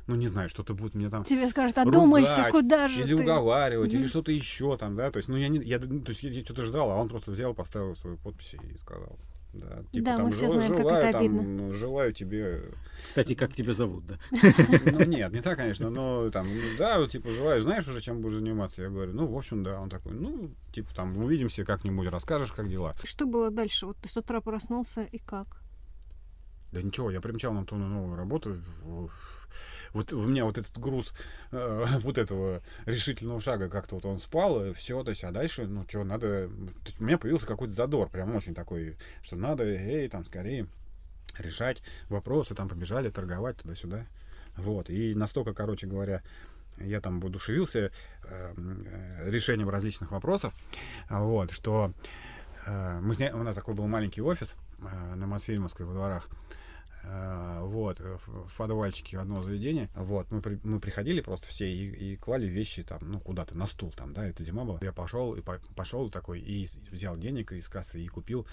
ну, не знаю, что-то будет мне там... Тебе скажут, одумайся, ругать, куда же Или ты? уговаривать, mm-hmm. или что-то еще там, да, то есть, ну, я не, я, то есть я что-то ждал, а он просто взял, поставил свою подпись и сказал, да, типа, да там, мы все знаем, желаю, как это там, обидно. Ну, желаю тебе... Кстати, как тебя зовут, да? Ну, нет, не так, конечно, но там, ну, да, типа, желаю, знаешь уже, чем будешь заниматься? Я говорю, ну, в общем, да. Он такой, ну, типа, там, увидимся как-нибудь, расскажешь, как дела. Что было дальше? Вот ты с утра проснулся, и как? Да ничего, я примчал на ту новую работу, вот у меня вот этот груз э, вот этого решительного шага как-то вот он спал, и все, то есть, а дальше, ну, что, надо, то есть, у меня появился какой-то задор, прям очень такой, что надо, эй, там, скорее решать вопросы, там, побежали торговать туда-сюда, вот, и настолько, короче говоря, я там воодушевился э, э, решением различных вопросов, вот, что э, мы сня... у нас такой был маленький офис э, на Мосфильмовской во дворах, Э, вот, э, в подвальчике одного заведения, вот, мы, при, мы приходили просто все и, и клали вещи там, ну, куда-то на стул там, да, это зима была. Я пошел, и по, пошел такой, и взял денег из кассы и купил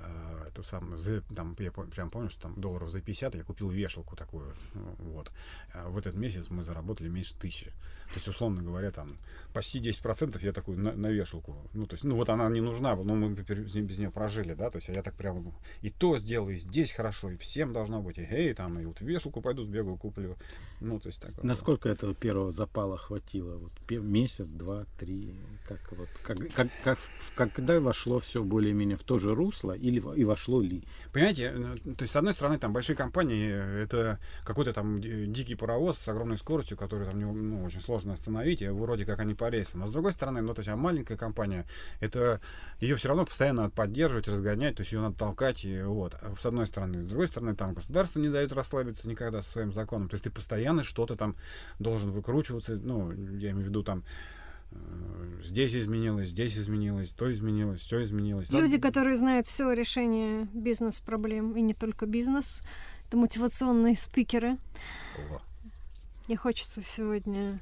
э, эту самую, за, там, я прям помню, что там долларов за 50 я купил вешалку такую, ну, вот. А в этот месяц мы заработали меньше тысячи. То есть, условно говоря, там почти 10% я такую на, на вешалку. Ну, то есть, ну вот она не нужна, но мы без нее прожили, да, то есть я так прям и то сделаю, и здесь хорошо, и всем должно быть, и эй, там, и вот вешалку пойду сбегаю, куплю. Ну, то есть так. Насколько вот. этого первого запала хватило? Вот месяц, два, три, как вот, как, как, как, когда вошло все более-менее в то же русло, или и вошло ли? Понимаете, ну, то есть, с одной стороны, там большие компании, это какой-то там дикий паровоз с огромной скоростью, который там ну, очень сложно остановить, и вроде как они по рейсам. Но с другой стороны, ну, то есть, а маленькая компания, это ее все равно постоянно надо поддерживать, разгонять, то есть ее надо толкать, и вот, а с одной стороны. С другой стороны, там государство не дает расслабиться никогда со своим законом. То есть ты постоянно что-то там должен выкручиваться, ну, я имею в виду там э, здесь изменилось, здесь изменилось, то изменилось, все изменилось. Люди, которые знают все решение бизнес-проблем, и не только бизнес, это мотивационные спикеры. О. Мне хочется сегодня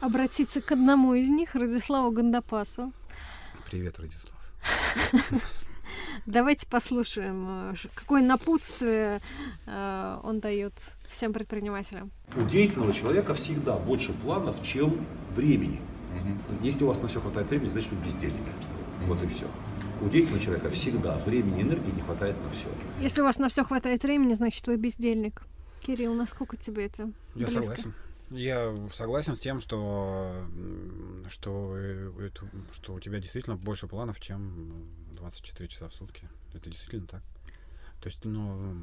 обратиться к одному из них, Радиславу Гандапасу. Привет, Радислав. Давайте послушаем, э, какое напутствие э, он дает всем предпринимателям. У деятельного человека всегда больше планов, чем времени. Угу. Если у вас на все хватает времени, значит вы бездельник. Угу. Вот и все. У деятельного человека всегда времени и энергии не хватает на все. Если у вас на все хватает времени, значит вы бездельник. Кирилл, насколько тебе это Я близко? согласен. Я согласен с тем, что, что, это, что у тебя действительно больше планов, чем 24 часа в сутки. Это действительно так. То есть, ну,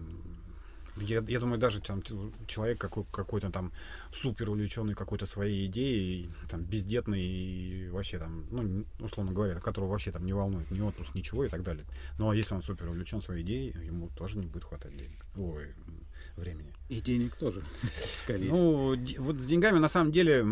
я, я думаю, даже там, человек какой, какой-то там супер увлеченный какой-то своей идеей, там, бездетный и вообще там, ну, условно говоря, которого вообще там не волнует ни отпуск, ничего и так далее. Но ну, а если он супер увлечен своей идеей, ему тоже не будет хватать денег. Ой, времени. И денег тоже, скорее Ну, вот с деньгами на самом деле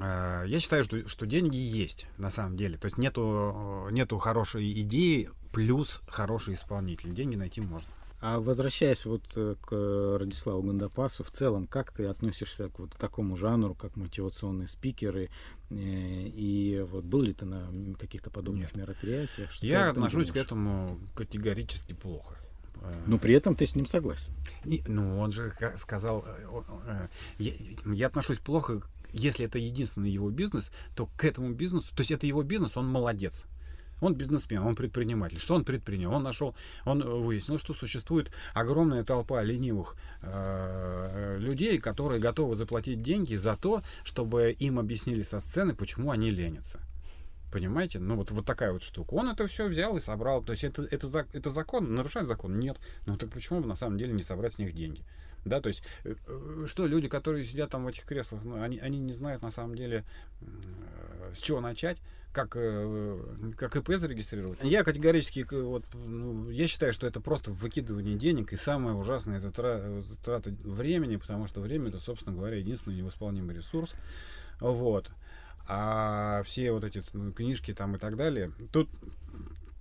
э, я считаю, что, что деньги есть на самом деле. То есть нету, нету хорошей идеи плюс хороший исполнитель. Деньги найти можно. А возвращаясь вот э, к Радиславу Гандапасу, в целом, как ты относишься к вот такому жанру, как мотивационные спикеры? Э, и вот был ли ты на каких-то подобных Нет. мероприятиях? Что Я отношусь думаешь? к этому категорически плохо. Но при этом ты с ним согласен. Не, ну, он же сказал, я, я отношусь плохо, если это единственный его бизнес, то к этому бизнесу, то есть это его бизнес, он молодец. Он бизнесмен, он предприниматель. Что он предпринял? Он нашел, он выяснил, что существует огромная толпа ленивых э, людей, которые готовы заплатить деньги за то, чтобы им объяснили со сцены, почему они ленятся. Понимаете? Ну, вот, вот такая вот штука. Он это все взял и собрал. То есть это, это, это закон? Нарушает закон? Нет. Ну, так почему бы на самом деле не собрать с них деньги? Да, то есть, э, э, что люди, которые сидят там в этих креслах, ну, они, они не знают на самом деле, с чего начать, как, э, как ИП зарегистрировать. Я категорически, вот, ну, я считаю, что это просто выкидывание денег, и самое ужасное это трата времени, потому что время это, собственно говоря, единственный невосполнимый ресурс. Вот. А все вот эти ну, книжки там и так далее, тут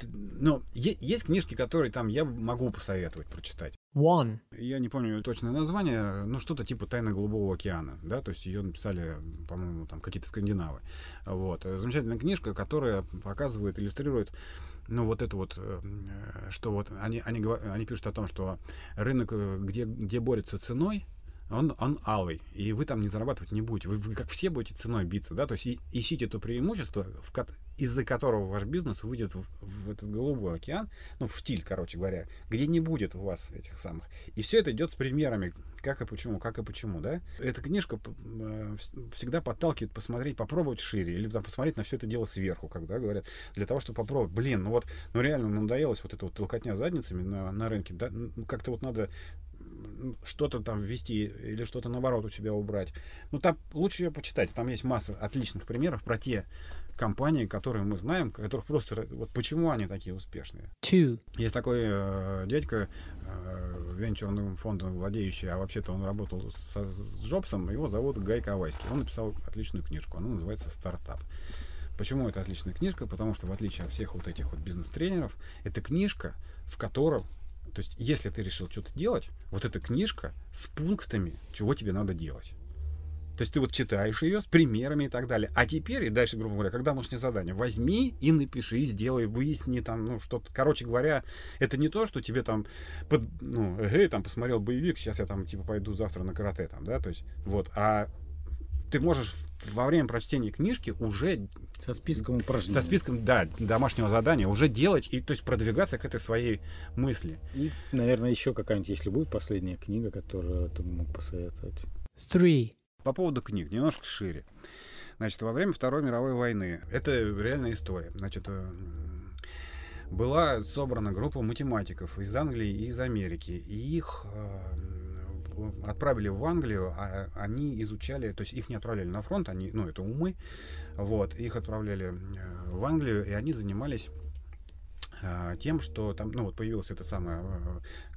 ну, есть книжки, которые там я могу посоветовать прочитать. One. Я не помню точное название, ну что-то типа «Тайна Голубого океана», да, то есть ее написали, по-моему, там какие-то скандинавы. Вот. Замечательная книжка, которая показывает, иллюстрирует ну, вот это вот, э, что вот они, они, они пишут о том, что рынок, э, где, где борется ценой, он, он алый, и вы там не зарабатывать не будете. Вы, вы как все будете ценой биться, да, то есть и, ищите то преимущество, из-за которого ваш бизнес выйдет в, в этот голубой океан, ну, в штиль, короче говоря, где не будет у вас этих самых. И все это идет с примерами, как и почему, как и почему, да. Эта книжка э, всегда подталкивает посмотреть, попробовать шире, или там, посмотреть на все это дело сверху, когда говорят, для того, чтобы попробовать. Блин, ну вот, ну реально надоелось вот эта вот толкотня задницами на, на рынке, да, ну, как-то вот надо что-то там ввести или что-то наоборот у себя убрать. Ну, там лучше ее почитать. Там есть масса отличных примеров про те компании, которые мы знаем, которых просто... Вот почему они такие успешные. Two. Есть такой э, дядька, э, венчурным фондом владеющий, а вообще-то он работал со, с Джобсом, его зовут Гай Ковайский. Он написал отличную книжку, она называется «Стартап». Почему это отличная книжка? Потому что, в отличие от всех вот этих вот бизнес-тренеров, это книжка, в которой то есть, если ты решил что-то делать, вот эта книжка с пунктами, чего тебе надо делать. То есть ты вот читаешь ее с примерами и так далее. А теперь, и дальше, грубо говоря, когда домашнее задание, возьми и напиши, сделай, выясни там, ну, что-то. Короче говоря, это не то, что тебе там, под, ну, эй, там, посмотрел боевик, сейчас я там, типа, пойду завтра на карате там, да, то есть, вот. А ты можешь во время прочтения книжки уже со списком упражнений. Со списком, да, домашнего задания уже делать и то есть продвигаться к этой своей мысли. И, наверное, еще какая-нибудь, если будет последняя книга, которую ты мог посоветовать. Three. По поводу книг, немножко шире. Значит, во время Второй мировой войны, это реальная история. Значит, э, была собрана группа математиков из Англии и из Америки. И их э, отправили в Англию, а они изучали, то есть их не отправляли на фронт, они, ну, это умы, вот, их отправляли э, в Англию, и они занимались тем, что там, ну вот появилась эта самая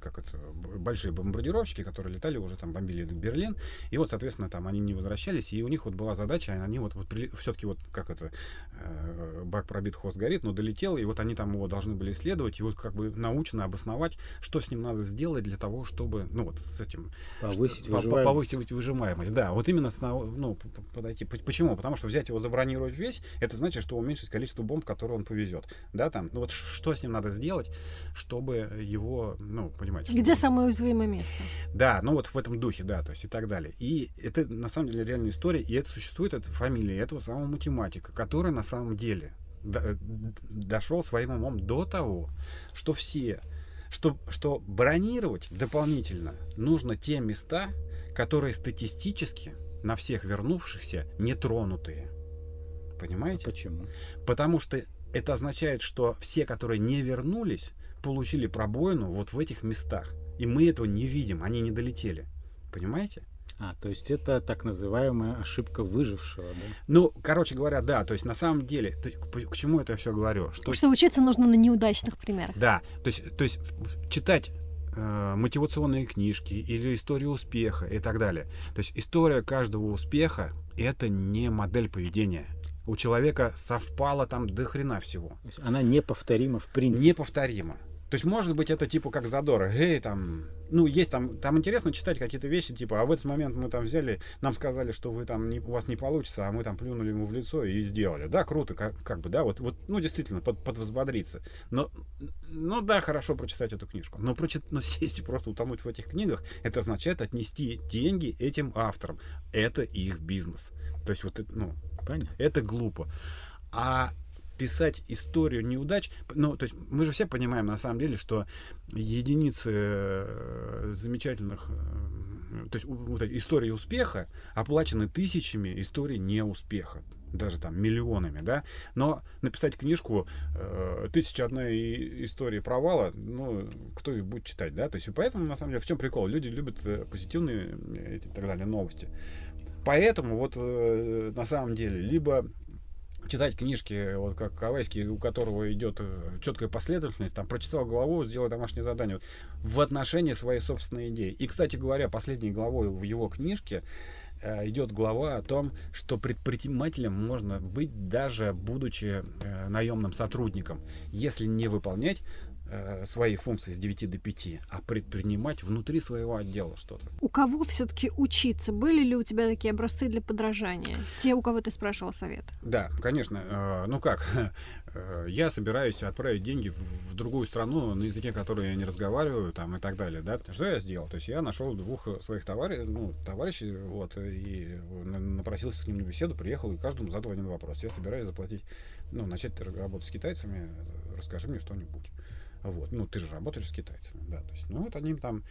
как это, большие бомбардировщики, которые летали уже там, бомбили Берлин, и вот, соответственно, там они не возвращались, и у них вот была задача, они вот, вот все-таки вот, как это, э, бак пробит, хвост горит, но долетел, и вот они там его должны были исследовать, и вот как бы научно обосновать, что с ним надо сделать для того, чтобы, ну вот с этим... Повысить что, выживаемость. Повысить выжимаемость, да, вот именно, с, ну, подойти. Почему? Потому что взять его, забронировать весь, это значит, что уменьшить количество бомб, которые он повезет, да, там, ну вот что с ним надо сделать, чтобы его, ну, понимаете, понимаете. Где что... самое уязвимое место? Да, ну вот в этом духе, да, то есть и так далее. И это на самом деле реальная история, и это существует, это фамилия этого самого математика, который на самом деле до, дошел своим умом до того, что все, что, что бронировать дополнительно нужно те места, которые статистически на всех вернувшихся нетронутые. Понимаете? А почему? Потому что это означает, что все, которые не вернулись, получили пробоину вот в этих местах. И мы этого не видим, они не долетели. Понимаете? А, то есть это так называемая ошибка выжившего, да? Ну, короче говоря, да. То есть на самом деле, то, к, к чему это я все говорю? Что, что учиться нужно на неудачных примерах. Да, то есть, то есть читать э, мотивационные книжки или историю успеха и так далее. То есть история каждого успеха это не модель поведения. У человека совпало там до хрена всего. Она неповторима в принципе. Неповторима. То есть, может быть, это типа как задора. Эй, там, ну, есть там, там интересно читать какие-то вещи, типа, а в этот момент мы там взяли, нам сказали, что вы там, не, у вас не получится, а мы там плюнули ему в лицо и сделали. Да, круто, как, как бы, да, вот, вот, ну, действительно, под, подвозбодриться. Но, ну, да, хорошо прочитать эту книжку. Но, прочит, но сесть и просто утонуть в этих книгах, это означает отнести деньги этим авторам. Это их бизнес. То есть, вот, ну, Понятно. это глупо. А писать историю неудач, ну, то есть мы же все понимаем на самом деле, что единицы э, замечательных э, то есть истории успеха оплачены тысячами историй неуспеха даже там миллионами, да, но написать книжку э, «Тысяча одной истории провала», ну, кто их будет читать, да, то есть и поэтому, на самом деле, в чем прикол? Люди любят позитивные эти, и так далее новости. Поэтому вот э, на самом деле либо читать книжки, вот как Кавайский, у которого идет э, четкая последовательность, там прочитал главу, сделал домашнее задание вот, в отношении своей собственной идеи. И, кстати говоря, последней главой в его книжке Э, идет глава о том, что предпринимателем можно быть даже будучи э, наемным сотрудником, если не выполнять свои функции с 9 до 5, а предпринимать внутри своего отдела что-то. У кого все-таки учиться? Были ли у тебя такие образцы для подражания? Те, у кого ты спрашивал совет? Да, конечно. Э, ну как, э, я собираюсь отправить деньги в другую страну на языке, который я не разговариваю, там и так далее, да. Что я сделал? То есть я нашел двух своих товарищей, ну, товарищей, вот, и напросился к ним на беседу, приехал и каждому задал один вопрос. Я собираюсь заплатить, ну, начать работать с китайцами, расскажи мне что-нибудь. Вот. Ну, ты же работаешь с китайцами, да. То есть, ну, вот они там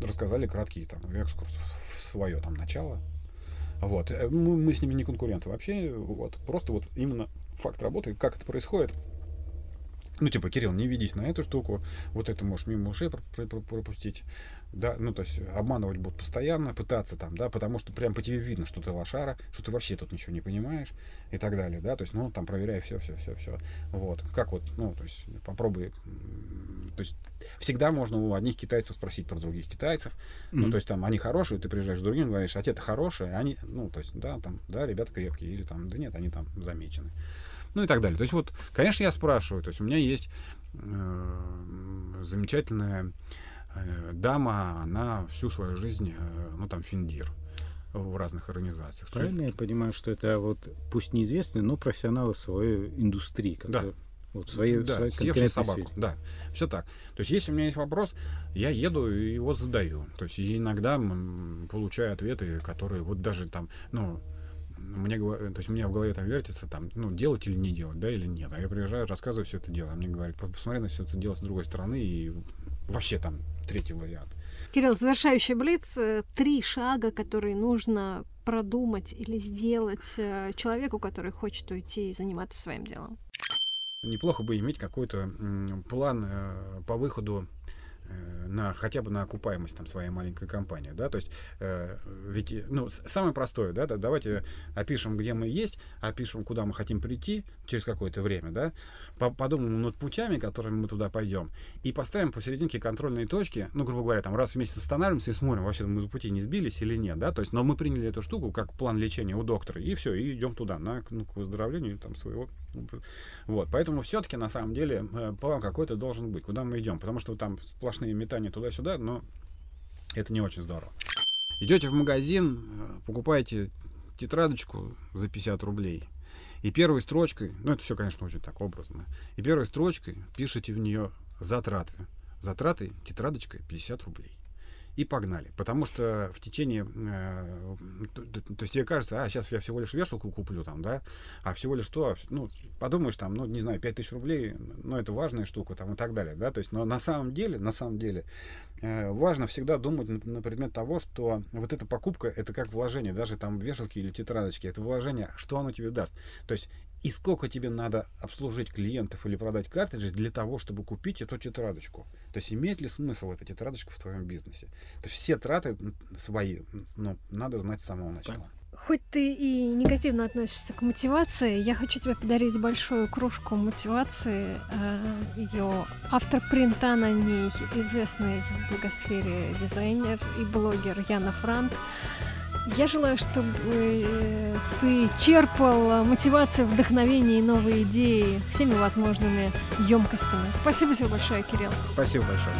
рассказали краткий там экскурс в свое там начало. Вот. Э, мы, мы с ними не конкуренты вообще. Вот. Просто вот именно факт работы, как это происходит, ну, типа, Кирилл, не ведись на эту штуку, вот это можешь мимо ушей пропустить, да, ну, то есть обманывать будут постоянно, пытаться там, да, потому что прям по тебе видно, что ты лошара, что ты вообще тут ничего не понимаешь и так далее, да, то есть, ну, там, проверяй все, все, все, все, вот, как вот, ну, то есть, попробуй, то есть, всегда можно у одних китайцев спросить про других китайцев, mm-hmm. ну, то есть, там, они хорошие, ты приезжаешь к другим, говоришь, а те-то хорошие, они, ну, то есть, да, там, да, ребята крепкие, или там, да нет, они там замечены ну и так далее. То есть вот, конечно, я спрашиваю, то есть у меня есть э, замечательная э, дама, она всю свою жизнь, э, ну там финдир в разных организациях. Правильно я понимаю, что это вот пусть неизвестные, но профессионалы своей индустрии, которые да. Вот своей, да, своей собаку. Сфере. Да, все так. То есть, если у меня есть вопрос, я еду и его задаю. То есть, иногда получаю ответы, которые вот даже там, ну, мне, то есть у меня в голове там вертится, там, ну, делать или не делать, да, или нет. А я приезжаю, рассказываю все это дело. А мне говорят, посмотри на все это дело с другой стороны и вообще там третий вариант. Кирилл, завершающий блиц. Э, три шага, которые нужно продумать или сделать э, человеку, который хочет уйти и заниматься своим делом. Неплохо бы иметь какой-то план э, по выходу на хотя бы на окупаемость там своей маленькой компании, да, то есть э, ведь ну самое простое, да, да, давайте опишем, где мы есть, опишем, куда мы хотим прийти через какое-то время, да, подумаем над путями, которыми мы туда пойдем, и поставим посерединке контрольные точки, ну грубо говоря, там раз в месяц останавливаемся и смотрим, вообще мы пути не сбились или нет, да, то есть, но мы приняли эту штуку как план лечения у доктора и все, и идем туда на ну, к выздоровлению там своего вот, поэтому все-таки на самом деле э, план какой-то должен быть, куда мы идем, потому что там сплошные метания туда-сюда, но это не очень здорово. Идете в магазин, э, покупаете тетрадочку за 50 рублей, и первой строчкой, ну это все, конечно, очень так образно, и первой строчкой пишите в нее затраты. Затраты тетрадочкой 50 рублей и погнали. Потому что в течение... Э, то, то есть тебе кажется, а, сейчас я всего лишь вешалку куплю там, да, а всего лишь что, ну, подумаешь там, ну, не знаю, 5000 рублей, ну, это важная штука там и так далее, да, то есть, но на самом деле, на самом деле, э, важно всегда думать на, на предмет того, что вот эта покупка, это как вложение, даже там вешалки или тетрадочки, это вложение, что оно тебе даст. То есть и сколько тебе надо обслужить клиентов или продать картриджи для того, чтобы купить эту тетрадочку. То есть имеет ли смысл эта тетрадочка в твоем бизнесе? То есть все траты свои ну, надо знать с самого начала. Хоть ты и негативно относишься к мотивации, я хочу тебе подарить большую кружку мотивации. Э, Ее автор принта на ней известный в благосфере дизайнер и блогер Яна Франк. Я желаю, чтобы э, ты черпал мотивацию, вдохновение и новые идеи всеми возможными емкостями. Спасибо тебе большое, Кирилл. Спасибо большое.